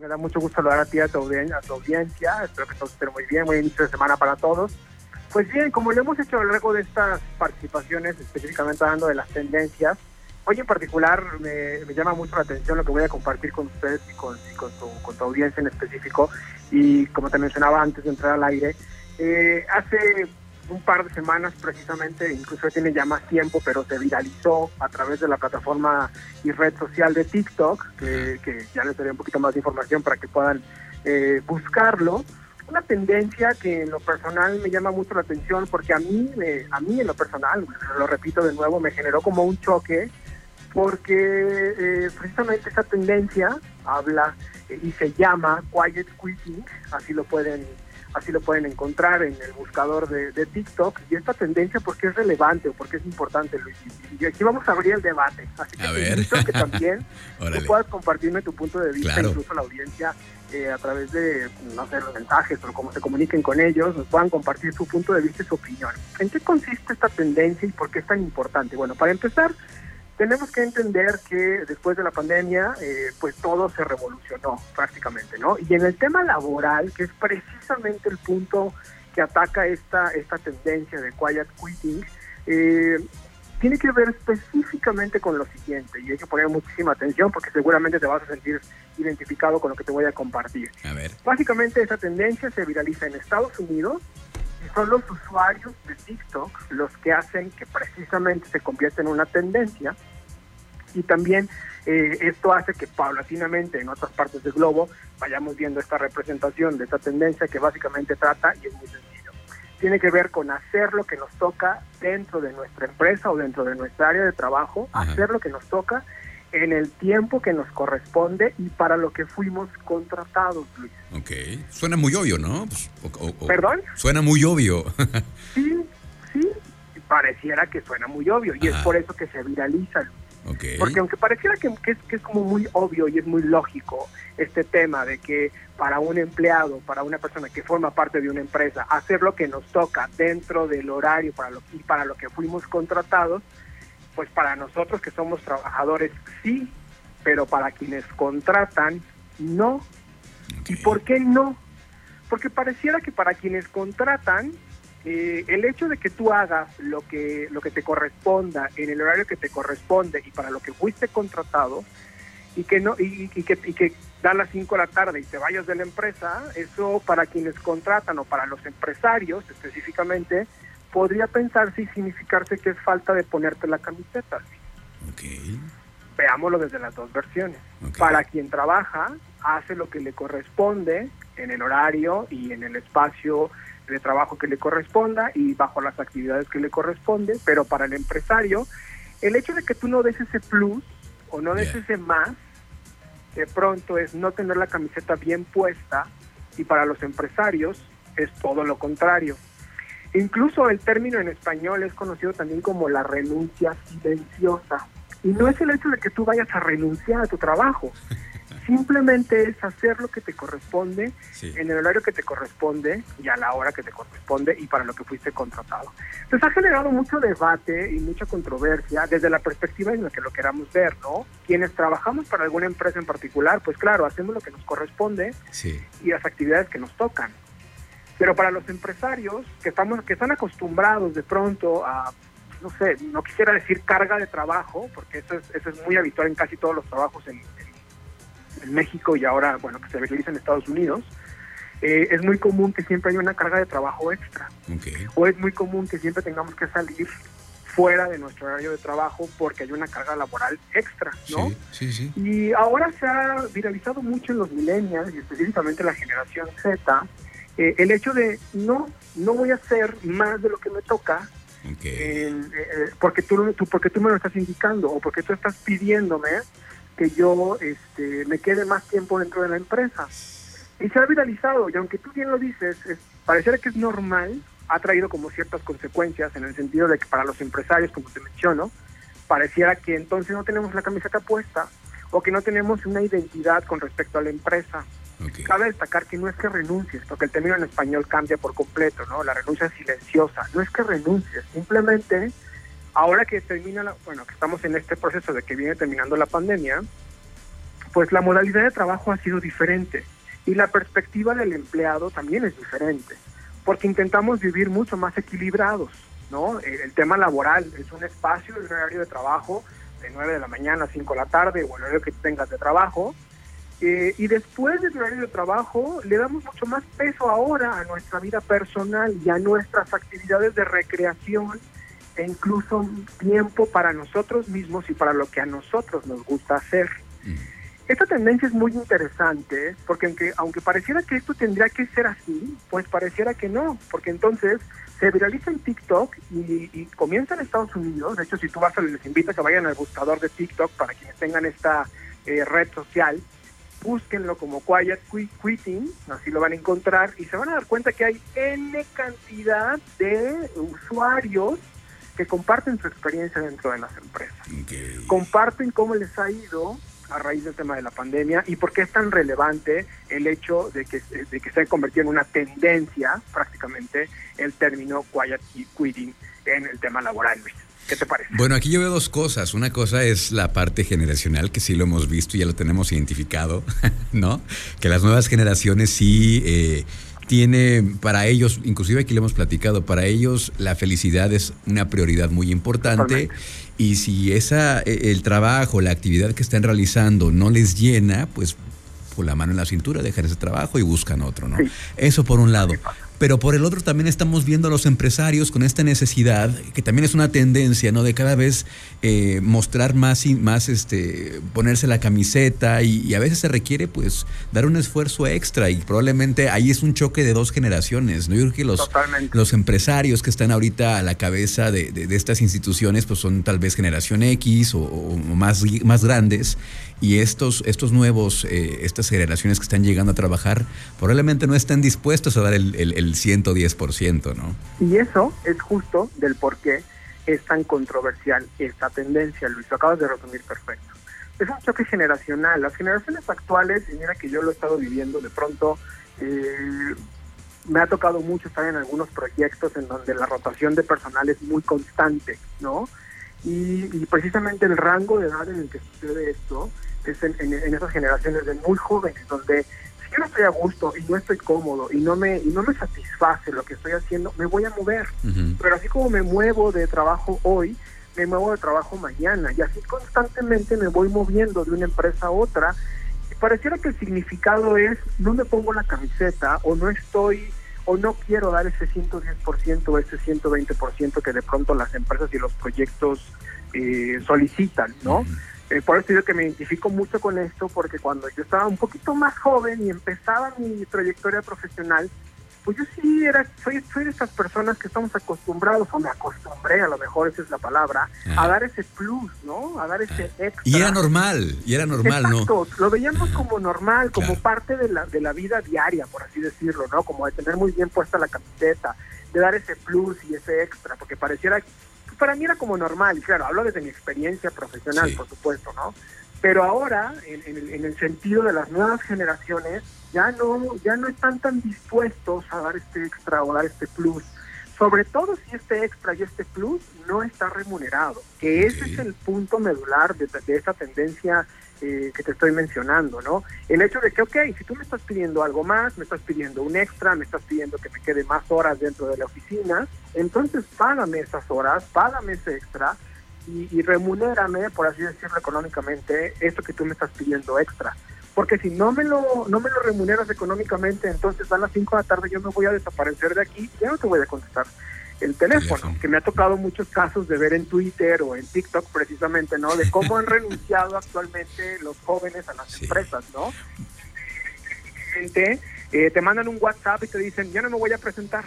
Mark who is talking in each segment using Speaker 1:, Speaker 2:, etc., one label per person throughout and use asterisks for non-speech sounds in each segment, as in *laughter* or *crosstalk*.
Speaker 1: Me da mucho gusto saludar a ti, a tu, a tu audiencia. Espero que todos estén muy bien. Buen inicio de semana para todos. Pues bien, como lo hemos hecho a lo largo de estas participaciones, específicamente hablando de las tendencias, hoy en particular me, llama mucho la atención lo que voy a compartir con ustedes y con, con, tu, con tu audiencia en específico. Y como te mencionaba antes de entrar al aire, eh, hace un par de semanas precisamente, incluso tiene ya más tiempo, pero se viralizó a través de la plataforma y red social de TikTok, que, ya les daré un poquito más de información para que puedan eh, buscarlo. Una tendencia que en lo personal me llama mucho la atención porque a mí, a mí en lo personal, lo repito de nuevo, me generó como un choque porque eh, precisamente esa tendencia habla y se llama Quiet Quitting, así lo pueden así lo pueden encontrar en el buscador de, TikTok. Y esta tendencia, porque es relevante o porque es importante, Luis? Y aquí vamos a abrir el debate. Así que, a ver. que también *laughs* tú puedas compartirme tu punto de vista, incluso la audiencia, eh, a través de, no sé, los mensajes o cómo se comuniquen con ellos, nos puedan compartir su punto de vista y su opinión. ¿En qué consiste esta tendencia y por qué es tan importante? Bueno, para empezar, tenemos que entender que después de la pandemia, eh, pues todo se revolucionó prácticamente, ¿no? Y en el tema laboral, que es precisamente el punto que ataca esta, esta tendencia de quiet quitting, eh, tiene que ver específicamente con lo siguiente, y hay que poner muchísima atención porque seguramente te vas a sentir identificado con lo que te voy a compartir.
Speaker 2: A ver.
Speaker 1: Básicamente esa tendencia se viraliza en Estados Unidos y son los usuarios de TikTok los que hacen que precisamente se convierta en una tendencia y también eh, esto hace que paulatinamente en otras partes del globo vayamos viendo esta representación de esta tendencia que básicamente trata, y es muy sencillo, tiene que ver con hacer lo que nos toca dentro de nuestra empresa o dentro de nuestra área de trabajo, hacer lo que nos toca en el tiempo que nos corresponde y para lo que fuimos contratados, Luis.
Speaker 2: Ok, suena muy obvio, ¿no?
Speaker 1: Pues, ¿Perdón?
Speaker 2: Suena muy obvio.
Speaker 1: sí, sí, pareciera que suena muy obvio y es por eso que se viraliza, Luis. Porque aunque pareciera que, es, que es como muy obvio y es muy lógico este tema de que para un empleado, para una persona que forma parte de una empresa, hacer lo que nos toca dentro del horario para lo, y para lo que fuimos contratados, pues para nosotros que somos trabajadores sí, pero para quienes contratan no. ¿Y por qué no? Porque pareciera que para quienes contratan eh, el hecho de que tú hagas lo que, lo que te corresponda en el horario que te corresponde y para lo que fuiste contratado y que no y, que, y que da las 5 de la tarde y te vayas de la empresa, eso para quienes contratan o para los empresarios específicamente, podría pensarse y significarse que es falta de ponerte la camiseta. Veámoslo desde las dos versiones. Para quien trabaja, hace lo que le corresponde en el horario y en el espacio de trabajo que le corresponda y bajo las actividades que le corresponde, pero para el empresario, el hecho de que tú no des ese plus o no des ese más, de pronto es no tener la camiseta bien puesta y para los empresarios es todo lo contrario. Incluso el término en español es conocido también como la renuncia silenciosa. Y no es el hecho de que tú vayas a renunciar a tu trabajo, *laughs* Simplemente es hacer lo que te corresponde en el horario que te corresponde y a la hora que te corresponde y para lo que fuiste contratado. Entonces ha generado mucho debate y mucha controversia desde la perspectiva en la que lo queramos ver, ¿no? Quienes trabajamos para alguna empresa en particular, pues claro, hacemos lo que nos corresponde y las actividades que nos tocan. Pero para los empresarios que estamos que están acostumbrados de pronto a no sé, no quisiera decir carga de trabajo, porque eso es, eso es muy habitual en casi todos los trabajos en, en México y ahora, bueno, que se realiza en Estados Unidos, eh, es muy común que siempre haya una carga de trabajo extra. O es muy común que siempre tengamos que salir fuera de nuestro horario de trabajo porque hay una carga laboral extra, ¿no?
Speaker 2: Sí, sí,
Speaker 1: Y ahora se ha viralizado mucho en los millennials y específicamente la generación Z eh, el hecho de no, no voy a hacer más de lo que me toca eh, porque, tú, tú, porque tú me lo estás indicando o porque tú estás pidiéndome que yo este, me quede más tiempo dentro de la empresa. Y se ha viralizado, y aunque tú bien lo dices, es, pareciera que es normal, ha traído como ciertas consecuencias en el sentido de que para los empresarios, como te menciono, pareciera que entonces no tenemos la camiseta puesta o que no tenemos una identidad con respecto a la empresa. Cabe destacar que no es que renuncies, porque el término en español cambia por completo, ¿no? La renuncia silenciosa. No es que renuncies, simplemente ahora que termina, la, bueno, que estamos en este proceso de que viene terminando la pandemia, pues la modalidad de trabajo ha sido diferente y la perspectiva del empleado también es diferente, porque intentamos vivir mucho más equilibrados, ¿no? El tema laboral es un espacio, el horario de trabajo de 9 de la mañana a 5 de la tarde o el horario que tengas de trabajo, eh, y después del horario de trabajo le damos mucho más peso ahora a nuestra vida personal y a nuestras actividades de recreación e incluso tiempo para nosotros mismos y para lo que a nosotros nos gusta hacer. Esta tendencia es muy interesante porque aunque, aunque pareciera que esto tendría que ser así, pues pareciera que no, porque entonces se viraliza en TikTok y, comienza en Estados Unidos. De hecho, si tú vas a les invito a que vayan al buscador de TikTok para quienes tengan esta eh, red social, búsquenlo como Quiet Quitting, así lo van a encontrar y se van a dar cuenta que hay N cantidad de usuarios que comparten su experiencia dentro de las empresas. Comparten cómo les ha ido a raíz del tema de la pandemia y por qué es tan relevante el hecho de que, de que se ha convertido en una tendencia prácticamente el término quiet quitting en el tema laboral, Luis. ¿Qué te parece?
Speaker 2: Bueno, aquí yo veo dos cosas. Una cosa es la parte generacional, que sí lo hemos visto y ya lo tenemos identificado, *laughs* ¿no? Que las nuevas generaciones sí eh, tiene para ellos, inclusive aquí lo hemos platicado, para ellos la felicidad es una prioridad muy importante. Y si esa, e, el trabajo, la actividad que están realizando no les llena, pues por la mano en la cintura dejan ese trabajo y buscan otro, ¿no? Eso por un lado. Pero por el otro también estamos viendo a los empresarios con esta necesidad, que también es una tendencia, ¿no? De cada vez eh, mostrar más y más, este, ponerse la camiseta y, a veces se requiere, pues, dar un esfuerzo extra y probablemente ahí es un choque de dos generaciones, ¿no? Yo creo que los, los empresarios que están ahorita a la cabeza de, de, estas instituciones, pues son tal vez generación X o, más, más grandes y estos, estos nuevos, eh, estas generaciones que están llegando a trabajar, probablemente no estén dispuestos a dar el, el, el 110%, ¿no?
Speaker 1: Y eso es justo del por qué es tan controversial esta tendencia, Luis, lo acabas de resumir perfecto. Es un choque generacional. Las generaciones actuales, y mira que yo lo he estado viviendo, de pronto eh, me ha tocado mucho estar en algunos proyectos en donde la rotación de personal es muy constante, ¿no? Y, precisamente el rango de edad en el que sucede esto es en, en esas generaciones de muy jóvenes, donde yo no estoy a gusto y no estoy cómodo y no me y no me satisface lo que estoy haciendo, me voy a mover. Pero así como me muevo de trabajo hoy, me muevo de trabajo mañana y así constantemente me voy moviendo de una empresa a otra. Y pareciera que el significado es no me pongo la camiseta o no estoy o no quiero dar ese 110% o ese 120% que de pronto las empresas y los proyectos eh, solicitan, ¿no? Eh, por eso digo que me identifico mucho con esto, porque cuando yo estaba un poquito más joven y empezaba mi trayectoria profesional, pues yo sí era, soy, soy de esas personas que estamos acostumbrados, o me acostumbré, a lo mejor esa es la palabra, a dar ese plus, ¿no? A dar ese extra.
Speaker 2: Y era normal, y era normal,
Speaker 1: Exacto, Lo veíamos como normal, como parte de la, de la vida diaria, por así decirlo, ¿no? Como de tener muy bien puesta la camiseta, de dar ese plus y ese extra, porque pareciera para mí era como normal, y claro, hablo desde mi experiencia profesional, por supuesto, ¿no? Pero ahora, en, el, en, el, sentido de las nuevas generaciones, ya no, ya no están tan dispuestos a dar este extra o dar este plus. Sobre todo si este extra y este plus no está remunerado, que ese es el punto medular de, de esta tendencia eh, que te estoy mencionando, ¿no? El hecho de que, ok, si tú me estás pidiendo algo más, me estás pidiendo un extra, me estás pidiendo que me quede más horas dentro de la oficina, entonces págame esas horas, págame ese extra y, y remunérame, por así decirlo económicamente, esto que tú me estás pidiendo extra. Porque si no me lo no me lo remuneras económicamente, entonces a las 5 de la tarde yo me voy a desaparecer de aquí ya no te voy a contestar el teléfono, que me ha tocado muchos casos de ver en Twitter o en TikTok precisamente, ¿no? De cómo han *laughs* renunciado actualmente los jóvenes a las empresas, ¿no? Eh, te mandan un WhatsApp y te dicen, ya no me voy a presentar.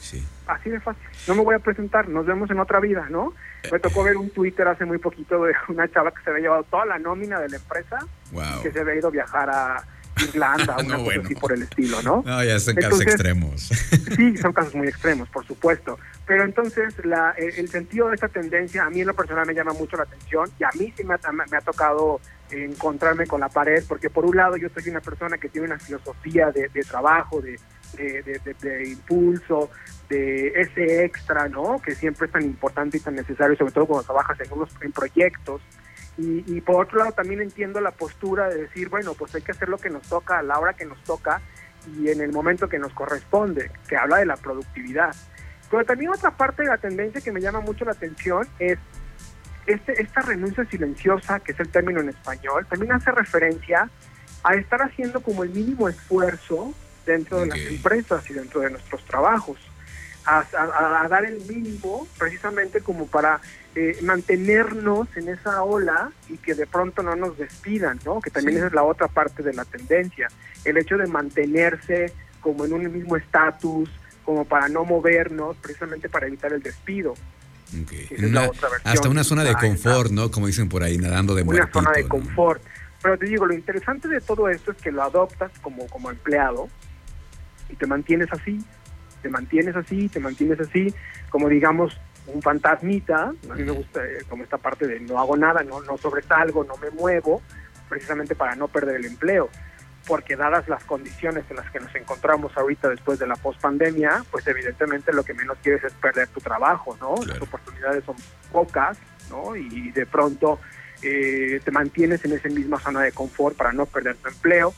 Speaker 1: Sí. Así de fácil. No me voy a presentar, nos vemos en otra vida, ¿no? Me tocó ver un Twitter hace muy poquito de una chava que se había llevado toda la nómina de la empresa y que se había ido a viajar a, Irlanda, *laughs* una cosa así por el estilo, ¿no?
Speaker 2: No, ya son casos extremos. *laughs*
Speaker 1: sí, *laughs* son casos muy extremos, por supuesto. Pero entonces la, el, sentido de esta tendencia a mí en lo personal me llama mucho la atención y a mí sí me ha, me ha tocado encontrarme con la pared, porque por un lado yo soy una persona que tiene una filosofía de, trabajo, de, de, impulso, de ese extra, ¿no? Que siempre es tan importante y tan necesario, sobre todo cuando trabajas en unos en proyectos Y, y, por otro lado también entiendo la postura de decir, bueno, pues hay que hacer lo que nos toca a la hora que nos toca y en el momento que nos corresponde, que habla de la productividad. Pero también otra parte de la tendencia que me llama mucho la atención es este, esta renuncia silenciosa, que es el término en español, también hace referencia a estar haciendo como el mínimo esfuerzo dentro de las empresas y dentro de nuestros trabajos a, dar el mínimo precisamente como para eh, mantenernos en esa ola y que de pronto no nos despidan, ¿no? Que también esa es la otra parte de la tendencia, el hecho de mantenerse como en un mismo estatus, como para no movernos, precisamente para evitar el despido.
Speaker 2: hasta una zona de confort, ¿no? Como dicen por ahí, nadando de
Speaker 1: Una zona de confort. Pero te digo, lo interesante de todo esto es que lo adoptas como, como empleado y te mantienes así, te mantienes así, te mantienes así, como digamos un fantasmita, a mí me gusta eh, como esta parte de no hago nada, no, no sobresalgo, no me muevo, precisamente para no perder el empleo, porque dadas las condiciones en las que nos encontramos ahorita después de la pospandemia, pues evidentemente lo que menos quieres es perder tu trabajo, ¿no? Las oportunidades son pocas, ¿no? Y de pronto eh, te mantienes en esa misma zona de confort para no perder tu empleo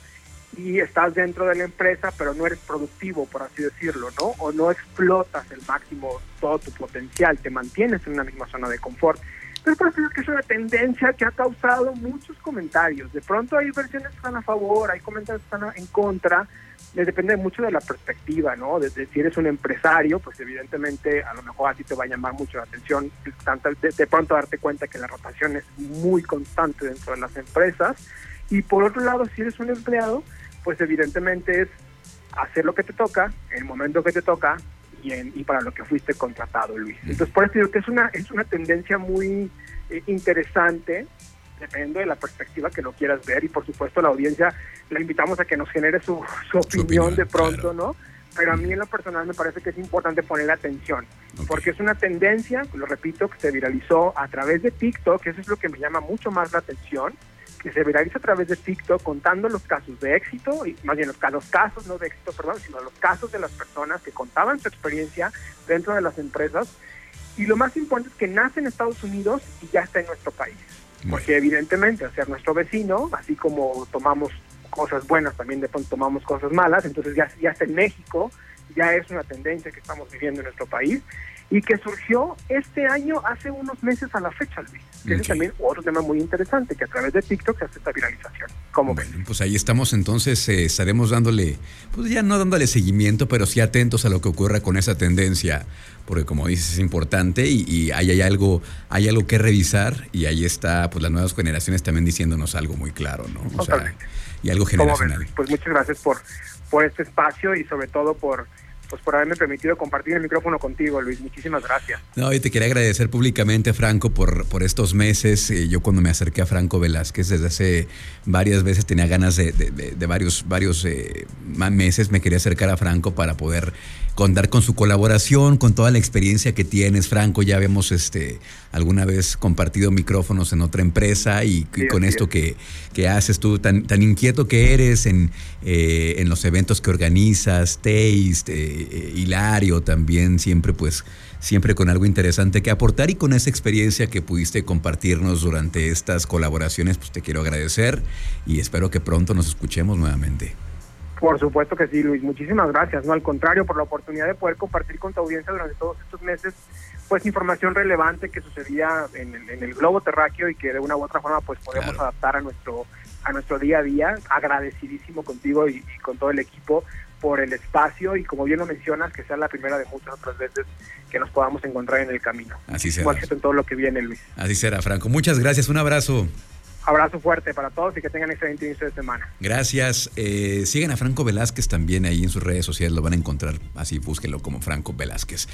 Speaker 1: y estás dentro de la empresa, pero no eres productivo, por así decirlo, ¿no? O no explotas el máximo todo tu potencial, te mantienes en una misma zona de confort. Pero por eso es que es una tendencia que ha causado muchos comentarios. De pronto hay versiones que están a favor, hay comentarios que están en contra. Depende mucho de la perspectiva, ¿no? Desde si eres un empresario, pues evidentemente a lo mejor a ti te va a llamar mucho la atención de, de pronto darte cuenta que la rotación es muy constante dentro de las empresas. Y por otro lado, si eres un empleado, pues evidentemente es hacer lo que te toca, en el momento que te toca y, y para lo que fuiste contratado, Luis. Entonces, por eso digo que es una, es una tendencia muy eh, interesante, dependiendo de la perspectiva que lo quieras ver y por supuesto la audiencia la invitamos a que nos genere su, su, opinión, de pronto, ¿no? Pero a mí en lo personal me parece que es importante poner atención, porque es una tendencia, lo repito, que se viralizó a través de TikTok, eso es lo que me llama mucho más la atención, que se viraliza a través de TikTok contando los casos de éxito, y más bien los, los casos, no de éxito, perdón, sino los casos de las personas que contaban su experiencia dentro de las empresas. Y lo más importante es que nace en Estados Unidos y ya está en nuestro país. Porque evidentemente, al ser nuestro vecino, así como tomamos cosas buenas, también de pronto tomamos cosas malas, entonces ya, ya está en México, ya es una tendencia que estamos viviendo en nuestro país y que surgió este año hace unos meses a la fecha, Luis. Que es también otro tema muy interesante, que a través de TikTok se hace esta viralización. ¿Cómo
Speaker 2: bueno, pues ahí estamos entonces, eh, estaremos dándole, pues ya no dándole seguimiento, pero sí atentos a lo que ocurra con esa tendencia, porque como dices es importante y, y ahí hay algo, hay algo que revisar y ahí está, pues las nuevas generaciones también diciéndonos algo muy claro, ¿no? O sea, y algo generacional.
Speaker 1: Pues muchas gracias por, por este espacio y sobre todo por pues por haberme permitido compartir el micrófono contigo, Luis. Muchísimas gracias.
Speaker 2: No, y te quería agradecer públicamente, Franco, por, por estos meses. Eh, yo cuando me acerqué a Franco Velázquez desde hace varias veces tenía ganas de, de, varios, varios eh, meses, me quería acercar a Franco para poder contar con su colaboración, con toda la experiencia que tienes, Franco. Ya habíamos este, alguna vez compartido micrófonos en otra empresa y, con esto que, que, haces tú, tan, tan inquieto que eres en, eh, en los eventos que organizas, Taste, eh, Hilario también, siempre pues, siempre con algo interesante que aportar y con esa experiencia que pudiste compartirnos durante estas colaboraciones, pues te quiero agradecer y espero que pronto nos escuchemos nuevamente.
Speaker 1: Por supuesto que sí, Luis. Muchísimas gracias. No, al contrario, por la oportunidad de poder compartir con tu audiencia durante todos estos meses, pues información relevante que sucedía en el, globo terráqueo y que de una u otra forma, pues podemos adaptar a nuestro a nuestro día a día. Agradecidísimo contigo y, con todo el equipo por el espacio y como bien lo mencionas, que sea la primera de muchas otras veces que nos podamos encontrar en el camino.
Speaker 2: Así será.
Speaker 1: en todo lo que viene, Luis.
Speaker 2: Así será, Franco. Muchas gracias. Un abrazo.
Speaker 1: Abrazo fuerte para todos y que tengan excelente inicio de semana.
Speaker 2: Gracias. Eh, siguen a Franco Velázquez también ahí en sus redes sociales, lo van a encontrar así, búsquenlo como Franco Velázquez.